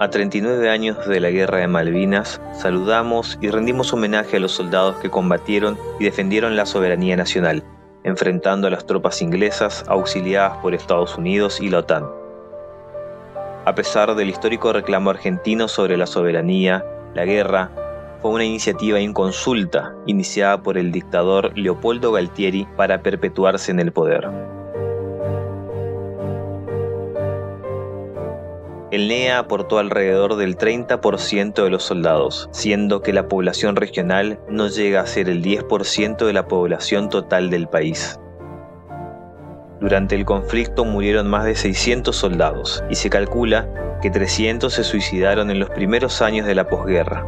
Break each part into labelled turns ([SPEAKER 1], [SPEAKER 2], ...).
[SPEAKER 1] A 39 años de la Guerra de Malvinas, saludamos y rendimos homenaje a los soldados que combatieron y defendieron la soberanía nacional, enfrentando a las tropas inglesas auxiliadas por Estados Unidos y la OTAN. A pesar del histórico reclamo argentino sobre la soberanía, la guerra fue una iniciativa inconsulta iniciada por el dictador Leopoldo Galtieri para perpetuarse en el poder. El NEA aportó alrededor del 30% de los soldados, siendo que la población regional no llega a ser el 10% de la población total del país. Durante el conflicto murieron más de 600 soldados y se calcula que 300 se suicidaron en los primeros años de la posguerra,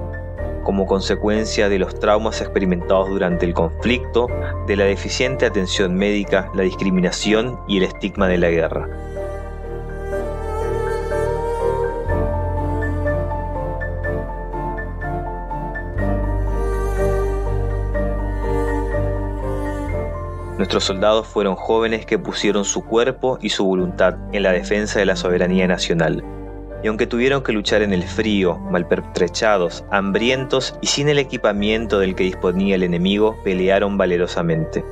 [SPEAKER 1] como consecuencia de los traumas experimentados durante el conflicto, de la deficiente atención médica, la discriminación y el estigma de la guerra. Nuestros soldados fueron jóvenes que pusieron su cuerpo y su voluntad en la defensa de la soberanía nacional. Y aunque tuvieron que luchar en el frío, malpertrechados, hambrientos y sin el equipamiento del que disponía el enemigo, pelearon valerosamente.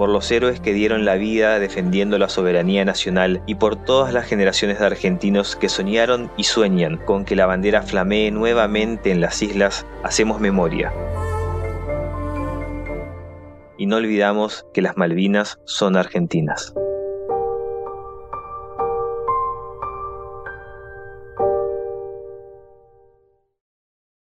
[SPEAKER 1] Por los héroes que dieron la vida defendiendo la soberanía nacional y por todas las generaciones de argentinos que soñaron y sueñan con que la bandera flamee nuevamente en las islas, hacemos memoria. Y no olvidamos que las Malvinas son argentinas.